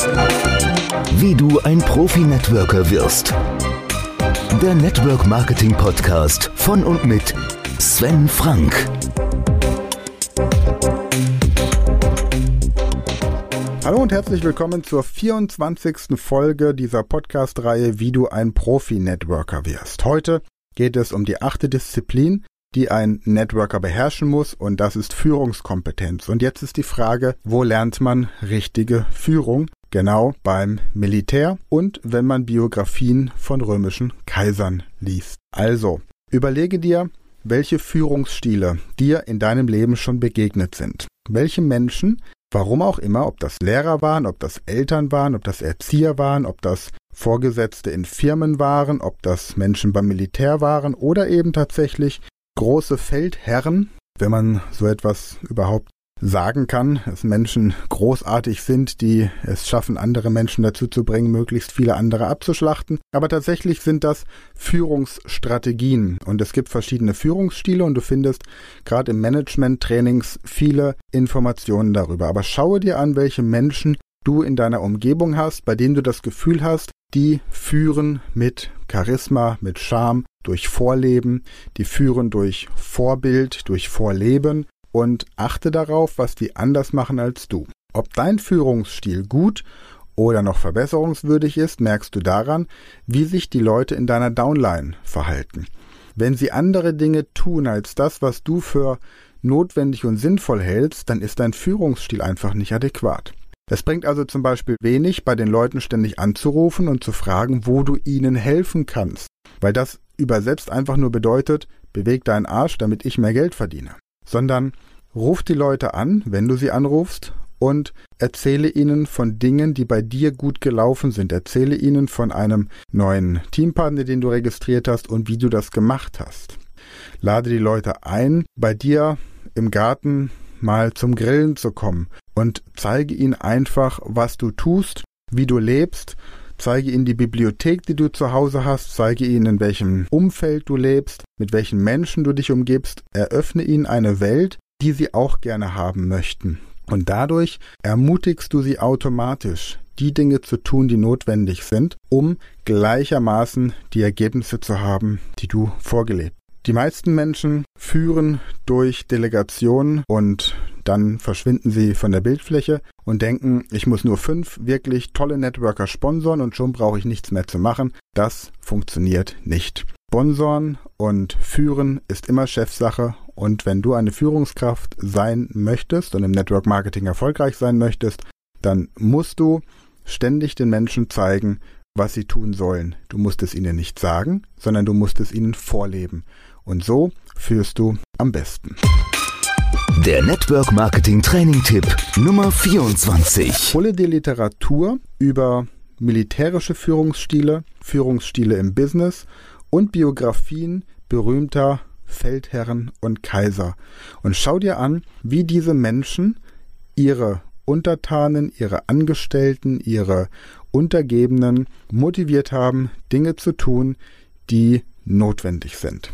Wie du ein Profi-Networker wirst. Der Network Marketing Podcast von und mit Sven Frank. Hallo und herzlich willkommen zur 24. Folge dieser Podcast-Reihe Wie du ein Profi-Networker wirst. Heute geht es um die achte Disziplin, die ein Networker beherrschen muss, und das ist Führungskompetenz. Und jetzt ist die Frage, wo lernt man richtige Führung? Genau beim Militär und wenn man Biografien von römischen Kaisern liest. Also, überlege dir, welche Führungsstile dir in deinem Leben schon begegnet sind. Welche Menschen, warum auch immer, ob das Lehrer waren, ob das Eltern waren, ob das Erzieher waren, ob das Vorgesetzte in Firmen waren, ob das Menschen beim Militär waren oder eben tatsächlich große Feldherren, wenn man so etwas überhaupt sagen kann, dass Menschen großartig sind, die es schaffen, andere Menschen dazu zu bringen, möglichst viele andere abzuschlachten. Aber tatsächlich sind das Führungsstrategien und es gibt verschiedene Führungsstile und du findest gerade im Management-Trainings viele Informationen darüber. Aber schaue dir an, welche Menschen du in deiner Umgebung hast, bei denen du das Gefühl hast, die führen mit Charisma, mit Charme, durch Vorleben, die führen durch Vorbild, durch Vorleben und achte darauf, was die anders machen als du. Ob dein Führungsstil gut oder noch verbesserungswürdig ist, merkst du daran, wie sich die Leute in deiner Downline verhalten. Wenn sie andere Dinge tun als das, was du für notwendig und sinnvoll hältst, dann ist dein Führungsstil einfach nicht adäquat. Es bringt also zum Beispiel wenig, bei den Leuten ständig anzurufen und zu fragen, wo du ihnen helfen kannst, weil das übersetzt einfach nur bedeutet, beweg deinen Arsch, damit ich mehr Geld verdiene, sondern ruf die Leute an, wenn du sie anrufst, und erzähle ihnen von Dingen, die bei dir gut gelaufen sind. Erzähle ihnen von einem neuen Teampartner, den du registriert hast und wie du das gemacht hast. Lade die Leute ein, bei dir im Garten mal zum Grillen zu kommen und zeige ihnen einfach, was du tust, wie du lebst Zeige ihnen die Bibliothek, die du zu Hause hast, zeige ihnen, in welchem Umfeld du lebst, mit welchen Menschen du dich umgibst, eröffne ihnen eine Welt, die sie auch gerne haben möchten. Und dadurch ermutigst du sie automatisch, die Dinge zu tun, die notwendig sind, um gleichermaßen die Ergebnisse zu haben, die du vorgelebt. Die meisten Menschen führen durch Delegation und dann verschwinden sie von der Bildfläche und denken, ich muss nur fünf wirklich tolle Networker sponsoren und schon brauche ich nichts mehr zu machen. Das funktioniert nicht. Sponsoren und Führen ist immer Chefsache und wenn du eine Führungskraft sein möchtest und im Network Marketing erfolgreich sein möchtest, dann musst du ständig den Menschen zeigen, was sie tun sollen. Du musst es ihnen nicht sagen, sondern du musst es ihnen vorleben. Und so führst du am besten. Der Network Marketing Training Tipp Nummer 24. Hole dir Literatur über militärische Führungsstile, Führungsstile im Business und Biografien berühmter Feldherren und Kaiser und schau dir an, wie diese Menschen ihre Untertanen, ihre Angestellten, ihre Untergebenen motiviert haben, Dinge zu tun, die notwendig sind.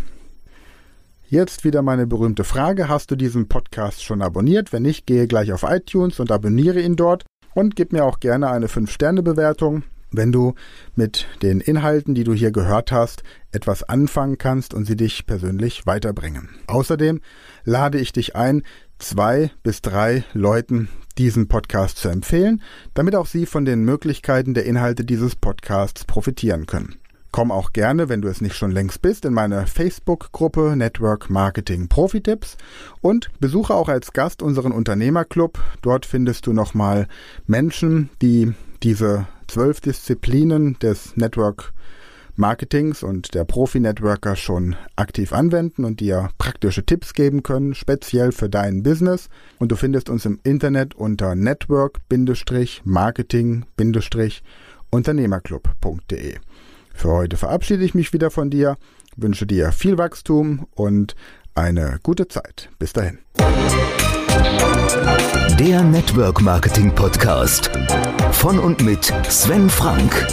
Jetzt wieder meine berühmte Frage. Hast du diesen Podcast schon abonniert? Wenn nicht, gehe gleich auf iTunes und abonniere ihn dort und gib mir auch gerne eine 5-Sterne-Bewertung, wenn du mit den Inhalten, die du hier gehört hast, etwas anfangen kannst und sie dich persönlich weiterbringen. Außerdem lade ich dich ein, zwei bis drei Leuten diesen Podcast zu empfehlen, damit auch sie von den Möglichkeiten der Inhalte dieses Podcasts profitieren können. Komm auch gerne, wenn du es nicht schon längst bist, in meine Facebook-Gruppe Network Marketing Profi-Tipps und besuche auch als Gast unseren Unternehmerclub. Dort findest du nochmal Menschen, die diese zwölf Disziplinen des Network Marketings und der Profi-Networker schon aktiv anwenden und dir praktische Tipps geben können, speziell für dein Business. Und du findest uns im Internet unter network-marketing-unternehmerclub.de. Für heute verabschiede ich mich wieder von dir, wünsche dir viel Wachstum und eine gute Zeit. Bis dahin. Der Network Marketing Podcast von und mit Sven Frank.